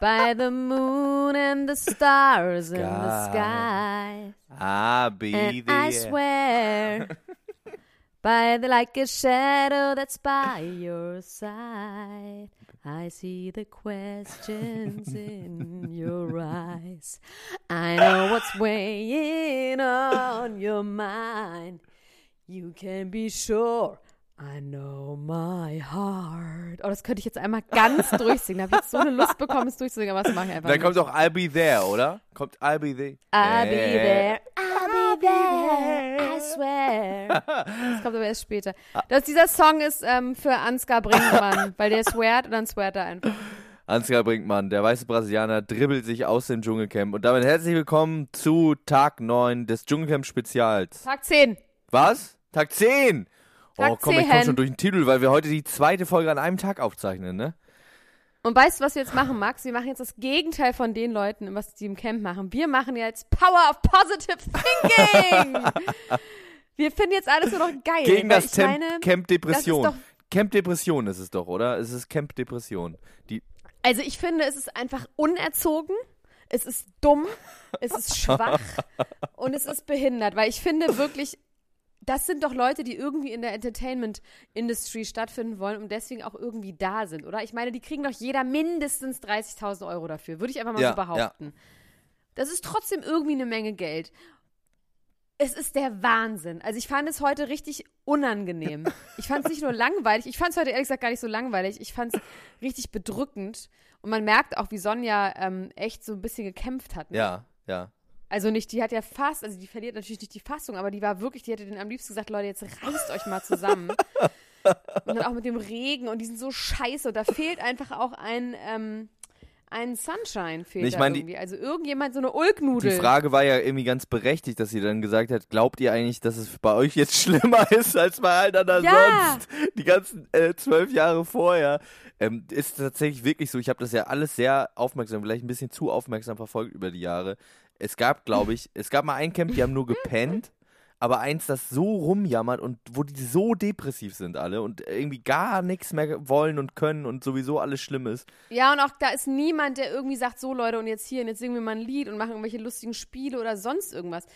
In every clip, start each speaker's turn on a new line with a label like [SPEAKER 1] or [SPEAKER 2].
[SPEAKER 1] by the moon and the stars in the sky.
[SPEAKER 2] I'll be
[SPEAKER 1] And
[SPEAKER 2] there.
[SPEAKER 1] I swear by the like a shadow that's by your side. I see the questions in your eyes. I know what's weighing on your mind. You can be sure. I know my heart. Oh, das könnte ich jetzt einmal ganz durchsingen. Da habe ich jetzt so eine Lust bekommen, es durchzusingen, aber das mache ich einfach
[SPEAKER 2] Dann
[SPEAKER 1] nicht.
[SPEAKER 2] kommt auch I'll be there, oder? Kommt I'll be there.
[SPEAKER 1] I'll be
[SPEAKER 2] Äh.
[SPEAKER 1] there, I'll be there, I swear. Das kommt aber erst später. Das, dieser Song ist ähm, für Ansgar Brinkmann, weil der sweart und dann sweart er einfach.
[SPEAKER 2] Ansgar Brinkmann, der weiße Brasilianer, dribbelt sich aus dem Dschungelcamp. Und damit herzlich willkommen zu Tag 9 des Dschungelcamp-Spezials.
[SPEAKER 1] Tag 10.
[SPEAKER 2] Was? Tag 10! Oh,
[SPEAKER 1] Tag
[SPEAKER 2] komm, ich komm
[SPEAKER 1] 10.
[SPEAKER 2] schon durch den Titel, weil wir heute die zweite Folge an einem Tag aufzeichnen, ne?
[SPEAKER 1] Und weißt du, was wir jetzt machen, Max? Wir machen jetzt das Gegenteil von den Leuten, was die im Camp machen. Wir machen jetzt Power of Positive Thinking. wir finden jetzt alles nur noch geil.
[SPEAKER 2] Gegen das Tem-
[SPEAKER 1] meine,
[SPEAKER 2] Camp Depression.
[SPEAKER 1] das ist
[SPEAKER 2] Camp Depression ist es doch, oder? Es ist Camp Depression. Die,
[SPEAKER 1] Also ich finde, es ist einfach unerzogen, es ist dumm, es ist schwach und es ist behindert, weil ich finde wirklich, das sind doch Leute, die irgendwie in der Entertainment-Industry stattfinden wollen und deswegen auch irgendwie da sind, oder? Ich meine, die kriegen doch jeder mindestens 30.000 Euro dafür, würde ich einfach mal
[SPEAKER 2] Ja,
[SPEAKER 1] so behaupten. Das ist trotzdem irgendwie eine Menge Geld. Es ist der Wahnsinn. Also ich fand es heute richtig unangenehm. Ich fand es nicht nur langweilig, ich fand es heute ehrlich gesagt gar nicht so langweilig. Ich fand es richtig bedrückend. Und man merkt auch, wie Sonja ähm, echt so ein bisschen gekämpft hat. ne?
[SPEAKER 2] ja, ja.
[SPEAKER 1] Also nicht, die hat ja fast, also die verliert natürlich nicht die Fassung, aber die war wirklich, die hätte den am liebsten gesagt, Leute, jetzt reißt euch mal zusammen. und dann auch mit dem Regen und die sind so scheiße. Und da fehlt einfach auch ein, ähm, ein Sunshine fehlt
[SPEAKER 2] Ich mein, die-
[SPEAKER 1] irgendwie. Also irgendjemand, so eine Ulknudel.
[SPEAKER 2] Die Frage war ja irgendwie ganz berechtigt, dass sie dann gesagt hat, glaubt ihr eigentlich, dass es bei euch jetzt schlimmer ist als bei allen anderen
[SPEAKER 1] Ja.
[SPEAKER 2] sonst? Die ganzen äh, zwölf Jahre vorher. Ähm, ist tatsächlich wirklich so, ich habe das ja alles sehr aufmerksam, vielleicht ein bisschen zu aufmerksam verfolgt über die Jahre. Es gab, glaube ich, es gab mal ein Camp, die haben nur gepennt, aber eins, das so rumjammert und wo die so depressiv sind alle und irgendwie gar nichts mehr wollen und können und sowieso alles schlimm ist.
[SPEAKER 1] Ja, und auch da ist niemand, der irgendwie sagt, so Leute, und jetzt hier, und jetzt singen wir mal ein Lied und machen irgendwelche lustigen Spiele oder sonst irgendwas.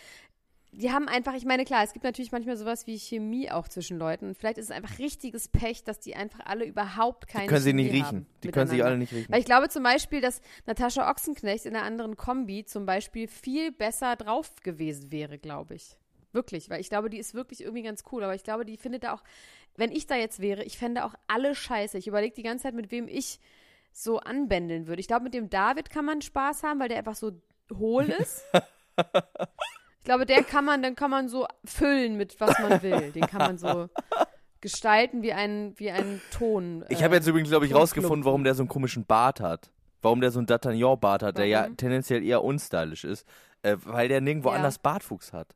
[SPEAKER 1] Die haben einfach, ich meine, klar, es gibt natürlich manchmal sowas wie Chemie auch zwischen Leuten. Vielleicht ist es einfach richtiges Pech, dass die einfach alle überhaupt keine
[SPEAKER 2] Die können sie
[SPEAKER 1] Chemie
[SPEAKER 2] nicht riechen. Die können sich
[SPEAKER 1] miteinander.
[SPEAKER 2] alle nicht riechen.
[SPEAKER 1] Weil ich glaube zum Beispiel, dass Natascha Ochsenknecht in einer anderen Kombi zum Beispiel viel besser drauf gewesen wäre, glaube ich. Wirklich, weil ich glaube, die ist wirklich irgendwie ganz cool. Aber ich glaube, die findet da auch, wenn ich da jetzt wäre, ich fände auch alle scheiße. Ich überlege die ganze Zeit, mit wem ich so anbändeln würde. Ich glaube, mit dem David kann man Spaß haben, weil der einfach so hohl ist. ich glaube, der kann man, dann kann man so füllen mit was man will. Den kann man so gestalten wie ein, wie ein Ton.
[SPEAKER 2] Ich
[SPEAKER 1] äh,
[SPEAKER 2] habe jetzt übrigens, glaube ich, rausgefunden, warum der so einen komischen Bart hat. Warum der so einen D'Artagnan-Bart hat, der ja tendenziell eher unstylisch ist. Äh, weil der nirgendwo
[SPEAKER 1] Ja.
[SPEAKER 2] anders Bartwuchs hat.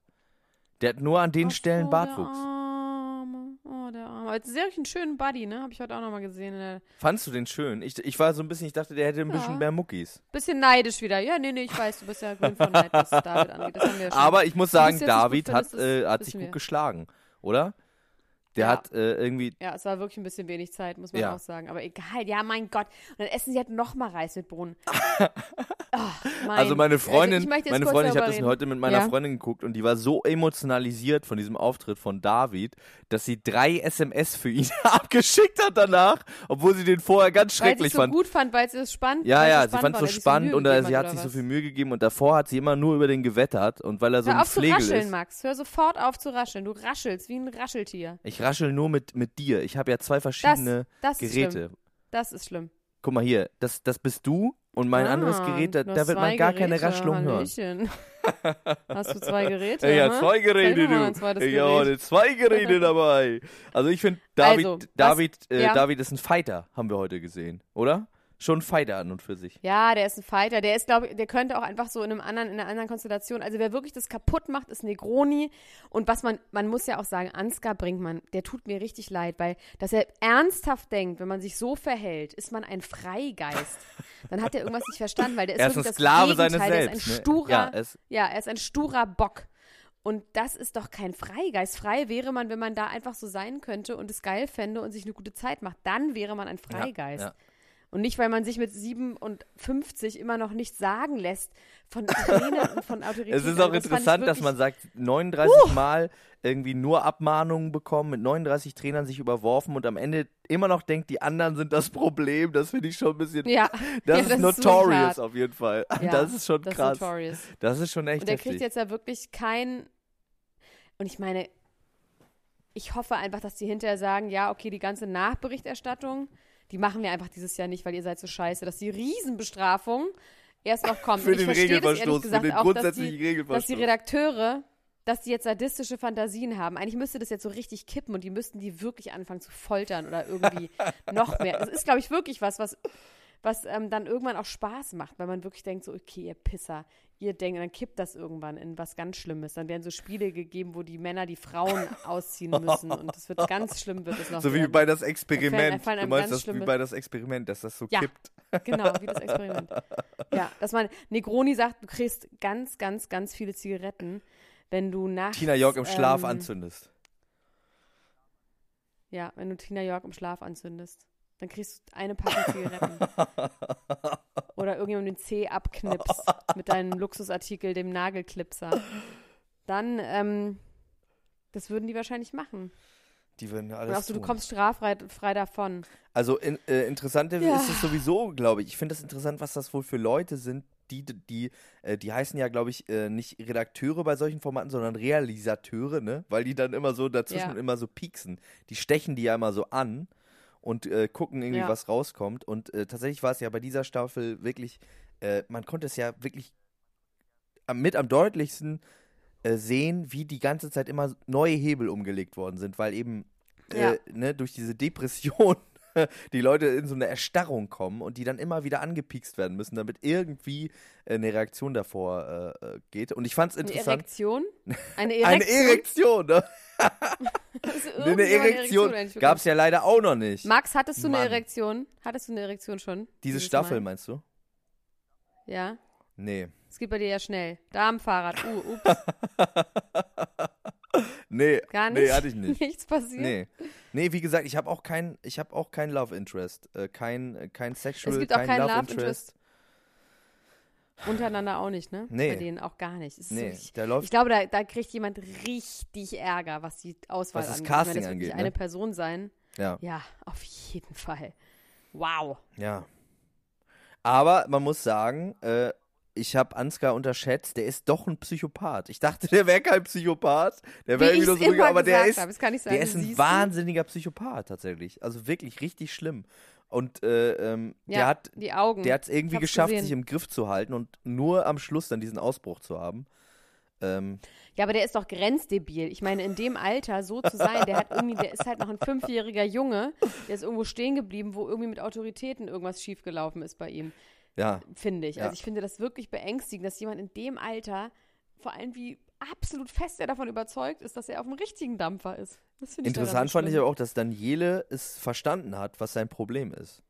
[SPEAKER 2] Der hat nur an den
[SPEAKER 1] Ach
[SPEAKER 2] Stellen Bartwuchs.
[SPEAKER 1] Jetzt sehe ich einen schönen Buddy, ne? Habe ich heute auch nochmal gesehen.
[SPEAKER 2] Fandst du den schön? Ich, ich war so ein bisschen, ich dachte, der hätte ein bisschen
[SPEAKER 1] Ja.
[SPEAKER 2] mehr Muckis.
[SPEAKER 1] Bisschen neidisch wieder. Ja, nee, nee, ich weiß, du bist ja grün von Neid, was David angeht. Ja.
[SPEAKER 2] Aber ich muss sagen, David hat,
[SPEAKER 1] findest, das
[SPEAKER 2] äh, hat sich gut
[SPEAKER 1] wir.
[SPEAKER 2] geschlagen, oder? Der
[SPEAKER 1] Ja.
[SPEAKER 2] hat äh, irgendwie.
[SPEAKER 1] Ja, es war wirklich ein bisschen wenig Zeit, muss man
[SPEAKER 2] Ja.
[SPEAKER 1] auch sagen. Aber egal, ja, mein Gott. Und dann essen sie halt nochmal Reis mit Bohnen. Mein,
[SPEAKER 2] Also meine Freundin,
[SPEAKER 1] ich jetzt
[SPEAKER 2] meine Freundin, ich habe das heute mit meiner
[SPEAKER 1] Ja.
[SPEAKER 2] Freundin geguckt und die war so emotionalisiert von diesem Auftritt von David, dass sie drei SMS für ihn abgeschickt hat danach, obwohl sie den vorher ganz
[SPEAKER 1] Weil sie
[SPEAKER 2] schrecklich
[SPEAKER 1] es so
[SPEAKER 2] fand.
[SPEAKER 1] gut fand, weil sie es spannend
[SPEAKER 2] Ja,
[SPEAKER 1] weil
[SPEAKER 2] ja,
[SPEAKER 1] es
[SPEAKER 2] sie fand es so
[SPEAKER 1] weil sie
[SPEAKER 2] spannend und sie hat sich so viel Mühe gegeben und davor hat sie immer nur über den gewettert und weil er so
[SPEAKER 1] Hör
[SPEAKER 2] ein
[SPEAKER 1] auf zu
[SPEAKER 2] Pflegel
[SPEAKER 1] rascheln,
[SPEAKER 2] ist.
[SPEAKER 1] Max. Hör sofort auf zu rascheln. Du raschelst wie ein Rascheltier.
[SPEAKER 2] Ich raschel nur mit, mit dir. Ich habe ja zwei verschiedene
[SPEAKER 1] Das ist
[SPEAKER 2] Geräte.
[SPEAKER 1] schlimm. Das ist schlimm.
[SPEAKER 2] Guck mal hier, das, das bist du und mein
[SPEAKER 1] Ah,
[SPEAKER 2] anderes Gerät, da, da wird man gar keine
[SPEAKER 1] Geräte,
[SPEAKER 2] Raschelung hören.
[SPEAKER 1] Hallöchen. Hast du zwei Geräte? Hä?
[SPEAKER 2] habe zwei Geräte, du. Ich
[SPEAKER 1] Gerät.
[SPEAKER 2] habe zwei Geräte dabei. Also ich finde, David,
[SPEAKER 1] Also, was-
[SPEAKER 2] David, äh,
[SPEAKER 1] ja.
[SPEAKER 2] David ist ein Fighter, haben wir heute gesehen, oder? Schon ein Fighter an und für sich.
[SPEAKER 1] Ja, der ist ein Fighter. Der ist, glaube ich, der könnte auch einfach so in einem anderen, in einer anderen Konstellation. Also wer wirklich das kaputt macht, ist Negroni. Und was man, man muss ja auch sagen, Ansgar Brinkmann, der tut mir richtig leid, weil, dass er ernsthaft denkt, wenn man sich so verhält, ist man ein Freigeist. Dann hat er irgendwas nicht verstanden, weil der ist
[SPEAKER 2] Er ist ein
[SPEAKER 1] wirklich
[SPEAKER 2] Sklave
[SPEAKER 1] das
[SPEAKER 2] seines
[SPEAKER 1] Gegenteil. Der ist
[SPEAKER 2] Selbst.
[SPEAKER 1] ein
[SPEAKER 2] ne?
[SPEAKER 1] sturer,
[SPEAKER 2] Ja, er ist,
[SPEAKER 1] ja, er ist ein sturer Bock. Und das ist doch kein Freigeist. Frei wäre man, wenn man da einfach so sein könnte und es geil fände und sich eine gute Zeit macht. Dann wäre man ein Freigeist.
[SPEAKER 2] ja.
[SPEAKER 1] Und nicht, weil man sich mit 57 immer noch nichts sagen lässt von Trainern und von Autoritäten.
[SPEAKER 2] es ist auch
[SPEAKER 1] das
[SPEAKER 2] interessant, dass man sagt, 39 Mal irgendwie nur Abmahnungen bekommen, mit 39 Trainern sich überworfen und am Ende immer noch denkt, die anderen sind das Problem. Das finde ich schon ein bisschen.
[SPEAKER 1] Ja,
[SPEAKER 2] Das
[SPEAKER 1] ja,
[SPEAKER 2] ist
[SPEAKER 1] wirklich
[SPEAKER 2] notorious
[SPEAKER 1] hart.
[SPEAKER 2] auf jeden Fall.
[SPEAKER 1] Ja,
[SPEAKER 2] das ist schon
[SPEAKER 1] das ist
[SPEAKER 2] krass.
[SPEAKER 1] notorious.
[SPEAKER 2] Das ist schon echt
[SPEAKER 1] Und der
[SPEAKER 2] heftig.
[SPEAKER 1] kriegt jetzt ja wirklich kein. Und ich meine, ich hoffe einfach, dass die hinterher sagen, ja, okay, die ganze Nachberichterstattung, die machen wir einfach dieses Jahr nicht, weil ihr seid so scheiße, dass die Riesenbestrafung erst noch kommt.
[SPEAKER 2] für
[SPEAKER 1] Und ich
[SPEAKER 2] den
[SPEAKER 1] verstehe das ehrlich
[SPEAKER 2] Regelverstoß, für
[SPEAKER 1] gesagt
[SPEAKER 2] den
[SPEAKER 1] auch, dass
[SPEAKER 2] grundsätzlichen
[SPEAKER 1] die, dass die
[SPEAKER 2] Regelverstoß.
[SPEAKER 1] Redakteure, dass die jetzt sadistische Fantasien haben. Eigentlich müsste das jetzt so richtig kippen und die müssten die wirklich anfangen zu foltern oder irgendwie noch mehr. Das ist, glaube ich, wirklich was, was, was ähm, dann irgendwann auch Spaß macht, weil man wirklich denkt, so, okay, ihr Pisser, ihr denkt, dann kippt das irgendwann in was ganz Schlimmes. Dann werden so Spiele gegeben, wo die Männer die Frauen ausziehen müssen und es wird ganz schlimm, wird es noch
[SPEAKER 2] so wie
[SPEAKER 1] werden.
[SPEAKER 2] bei das
[SPEAKER 1] Da
[SPEAKER 2] Experiment.
[SPEAKER 1] fallen
[SPEAKER 2] Du
[SPEAKER 1] einem
[SPEAKER 2] meinst das wie
[SPEAKER 1] schlimme-
[SPEAKER 2] bei das Experiment, dass das so
[SPEAKER 1] Ja.
[SPEAKER 2] kippt.
[SPEAKER 1] Genau, wie das Experiment. Ja, dass man, Negroni sagt, du kriegst ganz, ganz, ganz viele Zigaretten, wenn du nachts.
[SPEAKER 2] Tina York im Schlaf
[SPEAKER 1] ähm,
[SPEAKER 2] anzündest.
[SPEAKER 1] Ja, wenn du Tina York im Schlaf anzündest. Dann kriegst du eine Packung Zigaretten. Oder irgendjemand den Zeh abknipst mit deinem Luxusartikel, dem Nagelklipser. Dann, ähm, das würden die wahrscheinlich machen.
[SPEAKER 2] Die würden ja
[SPEAKER 1] Und
[SPEAKER 2] alles
[SPEAKER 1] auch so, du
[SPEAKER 2] tun.
[SPEAKER 1] kommst straffrei frei davon.
[SPEAKER 2] Also in, äh, interessante
[SPEAKER 1] Ja.
[SPEAKER 2] ist es sowieso, glaube ich. Ich finde es interessant, was das wohl für Leute sind, die, die, äh, die heißen ja, glaube ich, äh, nicht Redakteure bei solchen Formaten, sondern Realisateure, ne? Weil die dann immer so dazwischen
[SPEAKER 1] Ja.
[SPEAKER 2] immer so pieksen. Die stechen die ja immer so an und äh, gucken irgendwie,
[SPEAKER 1] Ja.
[SPEAKER 2] was rauskommt. Und äh, tatsächlich war es ja bei dieser Staffel wirklich, äh, man konnte es ja wirklich mit am deutlichsten äh, sehen, wie die ganze Zeit immer neue Hebel umgelegt worden sind, weil eben
[SPEAKER 1] Ja.
[SPEAKER 2] äh, ne, durch diese Depression die Leute in so eine Erstarrung kommen und die dann immer wieder angepiekst werden müssen, damit irgendwie äh, eine Reaktion davor äh, äh, geht. Und ich fand es
[SPEAKER 1] Eine
[SPEAKER 2] interessant.
[SPEAKER 1] Erektion? Eine Erektion?
[SPEAKER 2] Eine Erektion, ne?
[SPEAKER 1] Ist
[SPEAKER 2] eine
[SPEAKER 1] irgendjemand
[SPEAKER 2] Erektion
[SPEAKER 1] eigentlich bekommen?
[SPEAKER 2] gab es ja leider auch noch nicht.
[SPEAKER 1] Max, hattest du
[SPEAKER 2] Mann.
[SPEAKER 1] eine Erektion? Hattest du eine Erektion schon?
[SPEAKER 2] Diese Staffel,
[SPEAKER 1] Mal?
[SPEAKER 2] meinst du?
[SPEAKER 1] Ja.
[SPEAKER 2] Nee.
[SPEAKER 1] Es geht bei dir ja schnell. Damenfahrrad. Uh, ups.
[SPEAKER 2] Nee,
[SPEAKER 1] Gar nicht.
[SPEAKER 2] nee, hatte ich nicht.
[SPEAKER 1] Nichts passiert.
[SPEAKER 2] Nee. Nee, wie gesagt, ich habe auch kein, ich habe auch kein Love Interest. Äh, kein, äh, kein Sexual,
[SPEAKER 1] Es gibt auch
[SPEAKER 2] kein Love,
[SPEAKER 1] Love
[SPEAKER 2] Interest.
[SPEAKER 1] Untereinander auch nicht, ne?
[SPEAKER 2] Nee.
[SPEAKER 1] Bei denen auch gar nicht. Es
[SPEAKER 2] Nee, der läuft.
[SPEAKER 1] ich glaube, da, da kriegt jemand richtig Ärger, was die Auswahl
[SPEAKER 2] Was das
[SPEAKER 1] angeht.
[SPEAKER 2] Casting
[SPEAKER 1] ich meine, das
[SPEAKER 2] angeht, ne?
[SPEAKER 1] eine Person sein.
[SPEAKER 2] Ja,
[SPEAKER 1] Ja, auf jeden Fall. Wow.
[SPEAKER 2] ja. Aber man muss sagen, äh, ich habe Ansgar unterschätzt, der ist doch ein Psychopath. Ich dachte, der wäre kein Psychopath. Der wäre irgendwie nur
[SPEAKER 1] es
[SPEAKER 2] so ruhig, aber der ist,
[SPEAKER 1] habe. Das kann ich sagen.
[SPEAKER 2] der ist ein wahnsinniger Psychopath tatsächlich. Also wirklich richtig schlimm. Und äh, ähm, der
[SPEAKER 1] Ja,
[SPEAKER 2] hat
[SPEAKER 1] die Augen.
[SPEAKER 2] der hat es irgendwie geschafft,
[SPEAKER 1] gesehen.
[SPEAKER 2] sich im Griff zu halten und nur am Schluss dann diesen Ausbruch zu haben. Ähm,
[SPEAKER 1] Ja, aber der ist doch grenzdebil. Ich meine, in dem Alter so zu sein, der hat irgendwie, der ist halt noch ein fünfjähriger Junge, der ist irgendwo stehen geblieben, wo irgendwie mit Autoritäten irgendwas schiefgelaufen ist bei ihm,
[SPEAKER 2] ja,
[SPEAKER 1] finde ich.
[SPEAKER 2] Ja.
[SPEAKER 1] Also ich finde das wirklich beängstigend, dass jemand in dem Alter, vor allem wie absolut fest er davon überzeugt ist, dass er auf dem richtigen Dampfer ist. Das ich
[SPEAKER 2] interessant fand ich aber auch, dass Daniele es verstanden hat, was sein Problem ist.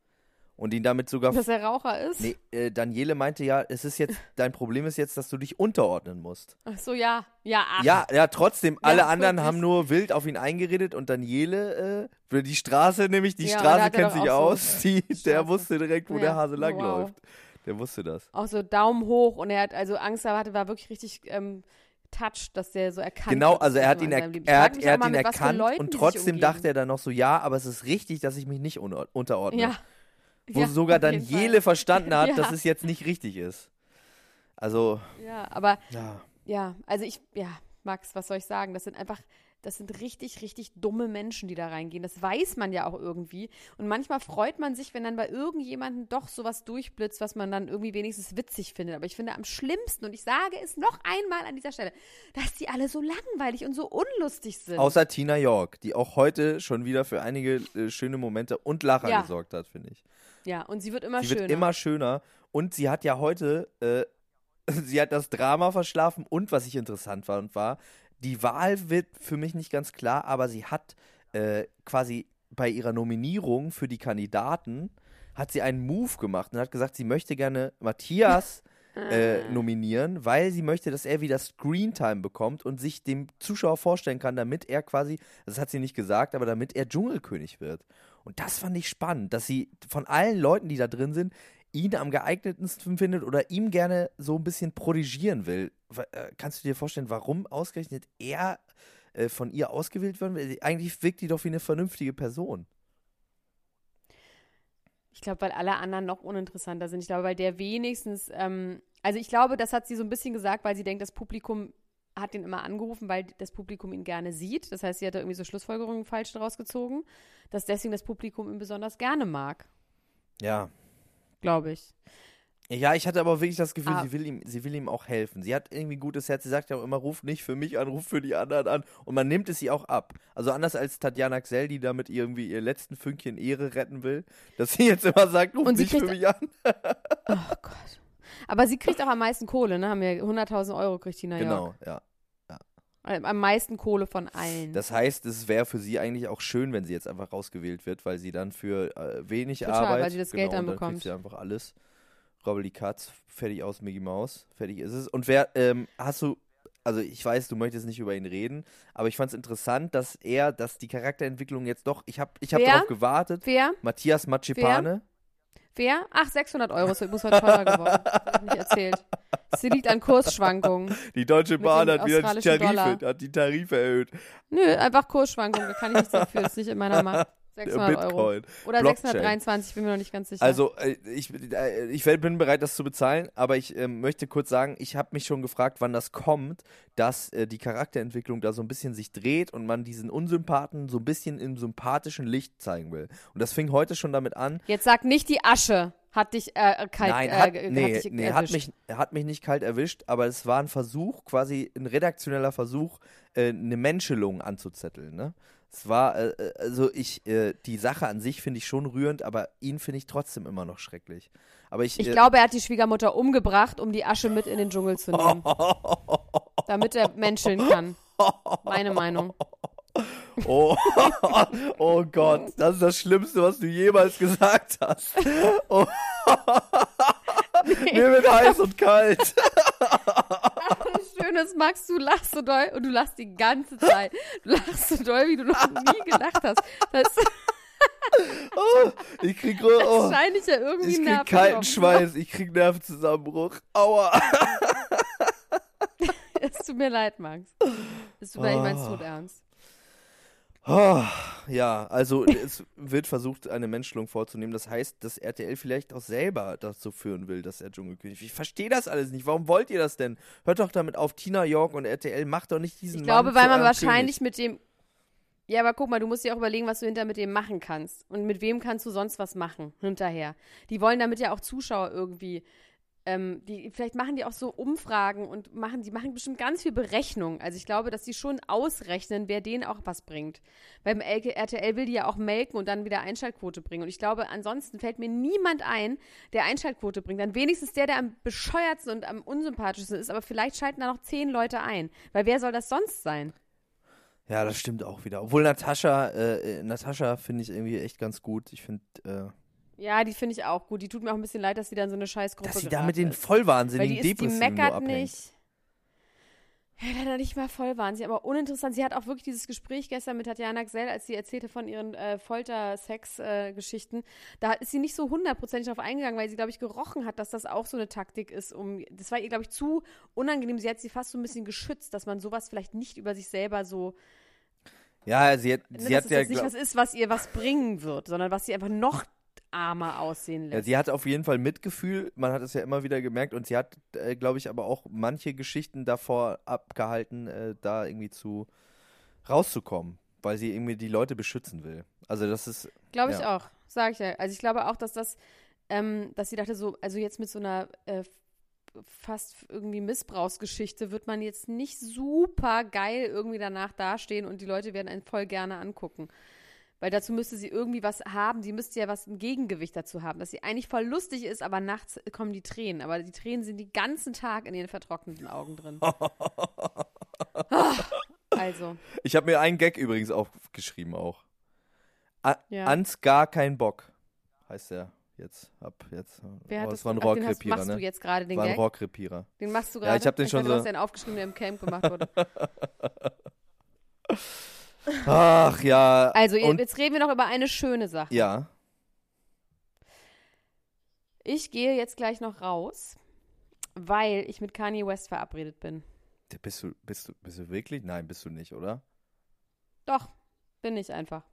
[SPEAKER 2] Und ihn damit sogar.
[SPEAKER 1] Dass er Raucher ist?
[SPEAKER 2] Nee, äh, Daniele meinte ja, es ist jetzt, dein Problem ist jetzt, dass du dich unterordnen musst.
[SPEAKER 1] Ach so, ja. Ja, ach.
[SPEAKER 2] Ja, ja, trotzdem, alle
[SPEAKER 1] Ja,
[SPEAKER 2] anderen
[SPEAKER 1] wirklich.
[SPEAKER 2] haben nur wild auf ihn eingeredet und Daniele, äh, für die Straße nämlich, die
[SPEAKER 1] Ja,
[SPEAKER 2] Straße
[SPEAKER 1] er
[SPEAKER 2] kennt sich
[SPEAKER 1] auch so
[SPEAKER 2] aus, die, der wusste direkt, wo der Hase
[SPEAKER 1] wow.
[SPEAKER 2] langläuft. Der wusste das.
[SPEAKER 1] Auch so Daumen hoch und er hat also Angst hatte, war wirklich richtig ähm, touch, dass der so erkannt
[SPEAKER 2] Genau, also er hat ihn, er, er hat, er hat ihn erkannt und trotzdem dachte er dann noch so, ja, aber es ist richtig, dass ich mich nicht unterordne.
[SPEAKER 1] Ja.
[SPEAKER 2] Wo
[SPEAKER 1] ja,
[SPEAKER 2] sogar Daniele
[SPEAKER 1] Fall.
[SPEAKER 2] verstanden hat,
[SPEAKER 1] Ja.
[SPEAKER 2] dass es jetzt nicht richtig ist. Also,
[SPEAKER 1] Ja, aber
[SPEAKER 2] ja.
[SPEAKER 1] ja, also ich, ja, Max, was soll ich sagen? Das sind einfach, das sind richtig, richtig dumme Menschen, die da reingehen. Das weiß man ja auch irgendwie. Und manchmal freut man sich, wenn dann bei irgendjemandem doch sowas durchblitzt, was man dann irgendwie wenigstens witzig findet. Aber ich finde am schlimmsten, und ich sage es noch einmal an dieser Stelle, dass die alle so langweilig und so unlustig sind.
[SPEAKER 2] Außer Tina York, die auch heute schon wieder für einige äh, schöne Momente und Lacher
[SPEAKER 1] Ja.
[SPEAKER 2] gesorgt hat, finde ich.
[SPEAKER 1] Ja, und sie wird immer
[SPEAKER 2] sie
[SPEAKER 1] schöner.
[SPEAKER 2] wird immer schöner und sie hat ja heute, äh, sie hat das Drama verschlafen und was ich interessant fand war, die Wahl wird für mich nicht ganz klar, aber sie hat äh, quasi bei ihrer Nominierung für die Kandidaten hat sie einen Move gemacht und hat gesagt, sie möchte gerne Matthias äh, nominieren, weil sie möchte, dass er wieder Screentime bekommt und sich dem Zuschauer vorstellen kann, damit er quasi, das hat sie nicht gesagt, aber damit er Dschungelkönig wird. Und das fand ich spannend, dass sie von allen Leuten, die da drin sind, ihn am geeignetsten findet oder ihm gerne so ein bisschen protegieren will. Äh, Kannst du dir vorstellen, warum ausgerechnet er äh, von ihr ausgewählt werden will? Eigentlich wirkt die doch wie eine vernünftige Person.
[SPEAKER 1] Ich glaube, weil alle anderen noch uninteressanter sind. Ich glaube, weil der wenigstens, ähm, also ich glaube, das hat sie so ein bisschen gesagt, weil sie denkt, das Publikum hat ihn immer angerufen, weil das Publikum ihn gerne sieht. Das heißt, sie hat da irgendwie so Schlussfolgerungen falsch daraus gezogen, dass deswegen das Publikum ihn besonders gerne mag,
[SPEAKER 2] Ja.
[SPEAKER 1] glaube ich.
[SPEAKER 2] Ja, ich hatte aber wirklich das Gefühl,
[SPEAKER 1] Ah.
[SPEAKER 2] sie, will ihm, sie will ihm auch helfen. Sie hat irgendwie ein gutes Herz. Sie sagt ja auch immer, ruf nicht für mich an, ruf für die anderen an. Und man nimmt es ihr auch ab. Also anders als Tatjana Xell, die damit irgendwie ihr letzten Fünkchen Ehre retten will, dass sie jetzt immer sagt, ruf
[SPEAKER 1] sie
[SPEAKER 2] nicht für mich an.
[SPEAKER 1] Oh Gott. Aber sie kriegt auch am meisten Kohle, ne? Haben wir 100.000 Euro kriegt Tina
[SPEAKER 2] Genau,
[SPEAKER 1] York.
[SPEAKER 2] ja.
[SPEAKER 1] Am meisten Kohle von allen.
[SPEAKER 2] Das heißt, es wäre für sie eigentlich auch schön, wenn sie jetzt einfach rausgewählt wird, weil sie dann für äh, wenig
[SPEAKER 1] Total,
[SPEAKER 2] Arbeit.
[SPEAKER 1] weil sie das Geld
[SPEAKER 2] genau,
[SPEAKER 1] dann
[SPEAKER 2] und dann
[SPEAKER 1] bekommt.
[SPEAKER 2] kriegt sie einfach alles. Robbel die Katz, fertig aus Mickey Mouse, fertig ist es. Und wer, ähm, hast du, also ich weiß, du möchtest nicht über ihn reden, aber ich fand es interessant, dass er, dass die Charakterentwicklung jetzt doch, ich habe ich hab
[SPEAKER 1] Wer?
[SPEAKER 2] darauf gewartet.
[SPEAKER 1] Wer?
[SPEAKER 2] Matthias Macipane.
[SPEAKER 1] Wer? Ach, 600 Euro. Es muss heute teurer geworden. Hab ich nicht erzählt. Sie liegt an Kursschwankungen.
[SPEAKER 2] Die Deutsche Bahn hat wieder die Tarife,
[SPEAKER 1] Dollar.
[SPEAKER 2] hat die Tarife erhöht.
[SPEAKER 1] Nö, einfach Kursschwankungen. Da kann ich nichts dafür. Das ist nicht in meiner Macht. 600 Euro.
[SPEAKER 2] Bitcoin.
[SPEAKER 1] Oder
[SPEAKER 2] Blockchain.
[SPEAKER 1] 623, bin mir noch nicht ganz sicher.
[SPEAKER 2] Also, äh, ich, äh, ich bin bereit, das zu bezahlen, aber ich ähm, möchte kurz sagen, ich habe mich schon gefragt, wann das kommt, dass äh, die Charakterentwicklung da so ein bisschen sich dreht und man diesen Unsympathen so ein bisschen im sympathischen Licht zeigen will. Und das fing heute schon damit an.
[SPEAKER 1] Jetzt sag nicht, die Asche hat dich äh, kalt
[SPEAKER 2] Nein,
[SPEAKER 1] äh,
[SPEAKER 2] hat,
[SPEAKER 1] ge-
[SPEAKER 2] nee,
[SPEAKER 1] hat dich
[SPEAKER 2] nee hat,
[SPEAKER 1] erwischt.
[SPEAKER 2] mich, hat mich nicht kalt erwischt, aber es war ein Versuch, quasi ein redaktioneller Versuch, äh, eine Menschelung anzuzetteln. Ne? Es war, äh, äh, also ich, äh, die Sache an sich finde ich schon rührend, aber ihn finde ich trotzdem immer noch schrecklich. Aber ich,
[SPEAKER 1] Ich
[SPEAKER 2] äh,
[SPEAKER 1] glaube, er hat die Schwiegermutter umgebracht, um die Asche mit in den Dschungel zu nehmen. damit er menscheln kann. Meine Meinung.
[SPEAKER 2] Oh, oh Gott, das ist das Schlimmste, was du jemals gesagt hast. Oh. Mir wird heiß und kalt.
[SPEAKER 1] Das Schöne ist, Max, du lachst so doll und du lachst die ganze Zeit. Du lachst so doll, wie du noch nie gelacht hast. Das
[SPEAKER 2] Oh, ich krieg, oh,
[SPEAKER 1] wahrscheinlich ja irgendwie
[SPEAKER 2] ich krieg
[SPEAKER 1] Nerven
[SPEAKER 2] kalten. Schweiß, ich krieg Nervenzusammenbruch. Aua.
[SPEAKER 1] Es tut mir leid, Max. Es tut mir leid, ich mein's
[SPEAKER 2] Oh.
[SPEAKER 1] tot ernst.
[SPEAKER 2] Oh, ja, also es wird versucht, eine Menschelung vorzunehmen. Das heißt, dass RTL vielleicht auch selber dazu führen will, dass er Dschungelkönig Ich verstehe das alles nicht. Warum wollt ihr das denn? Hört doch damit auf, Tina York und RTL, macht doch nicht diesen
[SPEAKER 1] Ich glaube,
[SPEAKER 2] Mann
[SPEAKER 1] weil man wahrscheinlich
[SPEAKER 2] König.
[SPEAKER 1] mit dem. Ja, aber guck mal, du musst dir auch überlegen, was du hinter mit dem machen kannst. Und mit wem kannst du sonst was machen hinterher. Die wollen damit ja auch Zuschauer irgendwie. Ähm, die, vielleicht machen die auch so Umfragen und machen, die machen bestimmt ganz viel Berechnung. Also ich glaube, dass die schon ausrechnen, wer denen auch was bringt. Beim RTL will die ja auch melken und dann wieder Einschaltquote bringen. Und ich glaube, ansonsten fällt mir niemand ein, der Einschaltquote bringt. Dann wenigstens der, der am bescheuertsten und am unsympathischsten ist. Aber vielleicht schalten da noch zehn Leute ein. Weil wer soll das sonst sein?
[SPEAKER 2] Ja, das stimmt auch wieder. Obwohl Natascha, äh, äh, Natascha finde ich irgendwie echt ganz gut. Ich finde, äh,
[SPEAKER 1] Ja, die finde ich auch gut. Die tut mir auch ein bisschen leid, dass sie dann so eine Scheißgruppe
[SPEAKER 2] Dass sie da mit den vollwahnsinnigen
[SPEAKER 1] die, die
[SPEAKER 2] Depressiven nur
[SPEAKER 1] meckert
[SPEAKER 2] abhängt.
[SPEAKER 1] nicht. Ja, leider nicht mal voll waren sie, aber uninteressant. Sie hat auch wirklich dieses Gespräch gestern mit Tatjana Gsell, als sie erzählte von ihren äh, Folter-Sex-Geschichten. da ist sie nicht so hundertprozentig drauf eingegangen, weil sie, glaube ich, gerochen hat, dass das auch so eine Taktik ist, um. Das war ihr, glaube ich, zu unangenehm. Sie hat sie fast so ein bisschen geschützt, dass man sowas vielleicht nicht über sich selber so.
[SPEAKER 2] Ja, sie hat,
[SPEAKER 1] Ne,
[SPEAKER 2] sie
[SPEAKER 1] dass
[SPEAKER 2] hat
[SPEAKER 1] es
[SPEAKER 2] ja,
[SPEAKER 1] nicht was ist, was ihr was bringen wird, sondern was sie einfach noch armer aussehen
[SPEAKER 2] ja,
[SPEAKER 1] lässt.
[SPEAKER 2] sie hat auf jeden Fall Mitgefühl. Man hat es ja immer wieder gemerkt und sie hat, äh, glaube ich, aber auch manche Geschichten davor abgehalten, äh, da irgendwie zu rauszukommen, weil sie irgendwie die Leute beschützen will. Also das ist,
[SPEAKER 1] Glaube ich
[SPEAKER 2] Ja.
[SPEAKER 1] auch, sage ich ja. Also ich glaube auch, dass das, ähm, dass sie dachte so, also jetzt mit so einer äh, fast irgendwie Missbrauchsgeschichte wird man jetzt nicht super geil irgendwie danach dastehen und die Leute werden einen voll gerne angucken. Weil dazu müsste sie irgendwie was haben, sie müsste ja was ein Gegengewicht dazu haben, dass sie eigentlich voll lustig ist, aber nachts kommen die Tränen. Aber die Tränen sind den ganzen Tag in ihren vertrockneten Augen drin. Also,
[SPEAKER 2] Ich habe mir einen Gag übrigens aufgeschrieben auch. A
[SPEAKER 1] Ja.
[SPEAKER 2] Ans gar kein Bock heißt der jetzt. Ab jetzt.
[SPEAKER 1] wer hat
[SPEAKER 2] oh,
[SPEAKER 1] das
[SPEAKER 2] war ein Rohrkrepierer,
[SPEAKER 1] machst du
[SPEAKER 2] ne?
[SPEAKER 1] jetzt gerade den
[SPEAKER 2] war ein
[SPEAKER 1] Gag?
[SPEAKER 2] Rohrkrepierer.
[SPEAKER 1] Den machst du
[SPEAKER 2] Ja,
[SPEAKER 1] gerade?
[SPEAKER 2] ich hab den schon
[SPEAKER 1] dachte, Du
[SPEAKER 2] so-
[SPEAKER 1] hast den aufgeschrieben, der im Camp gemacht wurde.
[SPEAKER 2] Ach ja.
[SPEAKER 1] Also,
[SPEAKER 2] und,
[SPEAKER 1] jetzt reden wir noch über eine schöne Sache.
[SPEAKER 2] ja.
[SPEAKER 1] Ich gehe jetzt gleich noch raus, weil ich mit Kanye West verabredet bin.
[SPEAKER 2] Bist du, bist du, bist du wirklich? Nein, bist du nicht, oder?
[SPEAKER 1] Doch, bin ich einfach.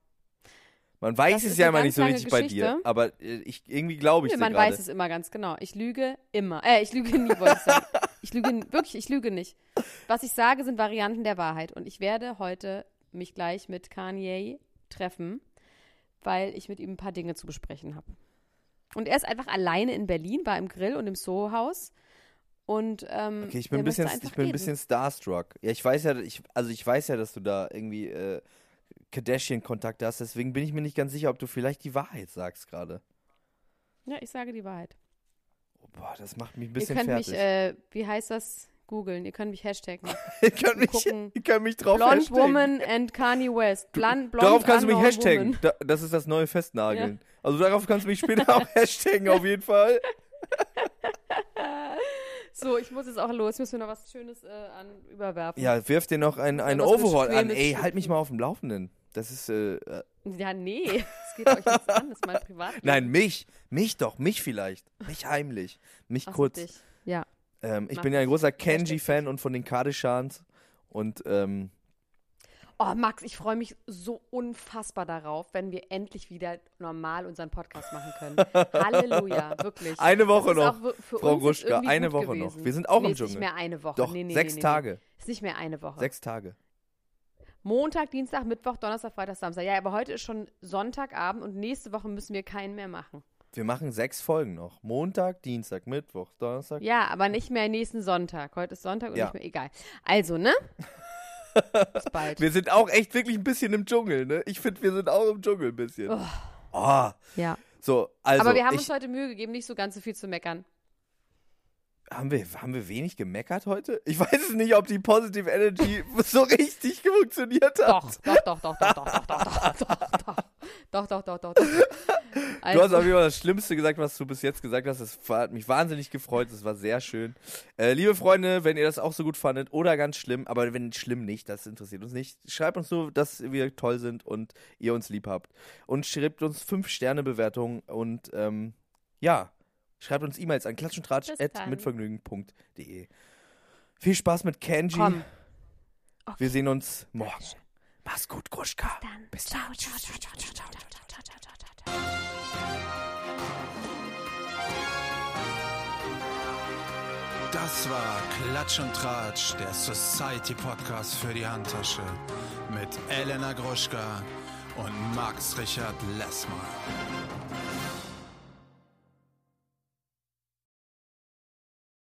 [SPEAKER 2] Man weiß
[SPEAKER 1] Das
[SPEAKER 2] es ja immer nicht so richtig bei dir,
[SPEAKER 1] Geschichte.
[SPEAKER 2] aber äh, ich, irgendwie glaube ich dir
[SPEAKER 1] man weiß es immer ganz genau. Ich lüge immer. Äh, ich lüge nie, wollte ich sagen. Ich lüge wirklich, ich lüge nicht. Was ich sage, sind Varianten der Wahrheit. Und ich werde heute mich gleich mit Kanye treffen, weil ich mit ihm ein paar Dinge zu besprechen habe. Und er ist einfach alleine in Berlin, war im Grill und im Soho-Haus. Und ähm,
[SPEAKER 2] Okay, ich bin ein bisschen, ich bin ein bisschen starstruck. Ja, ich weiß ja, ich, also ich weiß ja, dass du da irgendwie äh, Kardashian-Kontakte hast, deswegen bin ich mir nicht ganz sicher, ob du vielleicht die Wahrheit sagst gerade.
[SPEAKER 1] Ja, ich sage die Wahrheit.
[SPEAKER 2] Oh, boah, das macht mich ein
[SPEAKER 1] Ihr
[SPEAKER 2] bisschen
[SPEAKER 1] könnt
[SPEAKER 2] fertig.
[SPEAKER 1] mich, äh, wie heißt das, googeln. Ihr könnt mich hashtaggen.
[SPEAKER 2] ihr, könnt mich,
[SPEAKER 1] gucken.
[SPEAKER 2] ihr könnt mich drauf
[SPEAKER 1] Blonde
[SPEAKER 2] hashtaggen.
[SPEAKER 1] Woman and Kanye West. Blond, blond
[SPEAKER 2] Darauf kannst du mich hashtaggen. Da, das ist das neue Festnageln. Also darauf kannst du mich später auch hashtaggen, auf jeden Fall.
[SPEAKER 1] So, ich muss jetzt auch los. Ich muss mir noch was Schönes äh, an überwerfen.
[SPEAKER 2] Ja, wirf dir noch ein, ein
[SPEAKER 1] was
[SPEAKER 2] Overall an. Ey, halt mich mal auf dem Laufenden. Das ist, äh, äh,
[SPEAKER 1] Ja, nee. Das geht euch nichts an. Das ist mein Privatleben.
[SPEAKER 2] nein, mich. Mich doch, mich vielleicht. Mich heimlich. Mich
[SPEAKER 1] Ach
[SPEAKER 2] kurz.
[SPEAKER 1] dich. Ja.
[SPEAKER 2] Ähm, ich
[SPEAKER 1] Mach
[SPEAKER 2] bin ja ein großer Kenji-Fan und von den Kardashans. Und ähm,
[SPEAKER 1] Oh, Max, ich freue mich so unfassbar darauf, wenn wir endlich wieder normal unseren Podcast machen können. Halleluja, wirklich.
[SPEAKER 2] Eine Woche noch, Frau Gruschka, eine Woche noch.
[SPEAKER 1] gewesen.
[SPEAKER 2] Wir sind auch
[SPEAKER 1] nee,
[SPEAKER 2] im
[SPEAKER 1] ist nicht
[SPEAKER 2] Dschungel.
[SPEAKER 1] mehr eine Woche.
[SPEAKER 2] doch,
[SPEAKER 1] nee, nee,
[SPEAKER 2] sechs. Tage.
[SPEAKER 1] Ist nicht mehr eine Woche.
[SPEAKER 2] Sechs Tage.
[SPEAKER 1] Montag, Dienstag, Mittwoch, Donnerstag, Freitag, Samstag. Ja, aber heute ist schon Sonntagabend und nächste Woche müssen wir keinen mehr machen.
[SPEAKER 2] Wir machen sechs Folgen noch. Montag, Dienstag, Mittwoch, Donnerstag.
[SPEAKER 1] Ja, aber nicht mehr nächsten Sonntag. Heute ist Sonntag und
[SPEAKER 2] Ja.
[SPEAKER 1] nicht mehr egal. Also, ne? Bis bald.
[SPEAKER 2] Wir sind auch echt wirklich ein bisschen im Dschungel, ne? Ich finde, wir sind auch im Dschungel ein bisschen. Oh.
[SPEAKER 1] ja.
[SPEAKER 2] So, also.
[SPEAKER 1] aber wir haben
[SPEAKER 2] ich,
[SPEAKER 1] uns heute Mühe gegeben, nicht so ganz so viel zu meckern.
[SPEAKER 2] haben, wir, haben wir wenig gemeckert heute? Ich weiß es nicht, ob die Positive Energy so richtig funktioniert hat.
[SPEAKER 1] Doch, doch, doch, doch, doch, doch, doch, doch, doch, doch, doch. Doch, doch, doch, doch, doch.
[SPEAKER 2] Du hast
[SPEAKER 1] Also,
[SPEAKER 2] auf jeden Fall das Schlimmste gesagt, was du bis jetzt gesagt hast. Das hat mich wahnsinnig gefreut. Das war sehr schön. Äh, liebe Freunde, wenn ihr das auch so gut fandet oder ganz schlimm, aber wenn schlimm nicht, das interessiert uns nicht. Schreibt uns nur, dass wir toll sind und ihr uns lieb habt. Und schreibt uns 5-Sterne-Bewertungen und ähm, ja, schreibt uns E-Mails an klatschundtratsch.mitvergnügen.de. Viel Spaß mit Kenji.
[SPEAKER 1] komm.
[SPEAKER 2] Wir sehen uns morgen. Mach's gut, Gruschka.
[SPEAKER 1] Dann.
[SPEAKER 2] Bis
[SPEAKER 1] ciao,
[SPEAKER 2] dann.
[SPEAKER 1] ciao, ciao, ciao, ciao, ciao, ciao, ciao, ciao, ciao, ciao.
[SPEAKER 3] Das war Klatsch und Tratsch, der Society Podcast für die Handtasche mit Elena Gruschka und Max Richard Lessmann.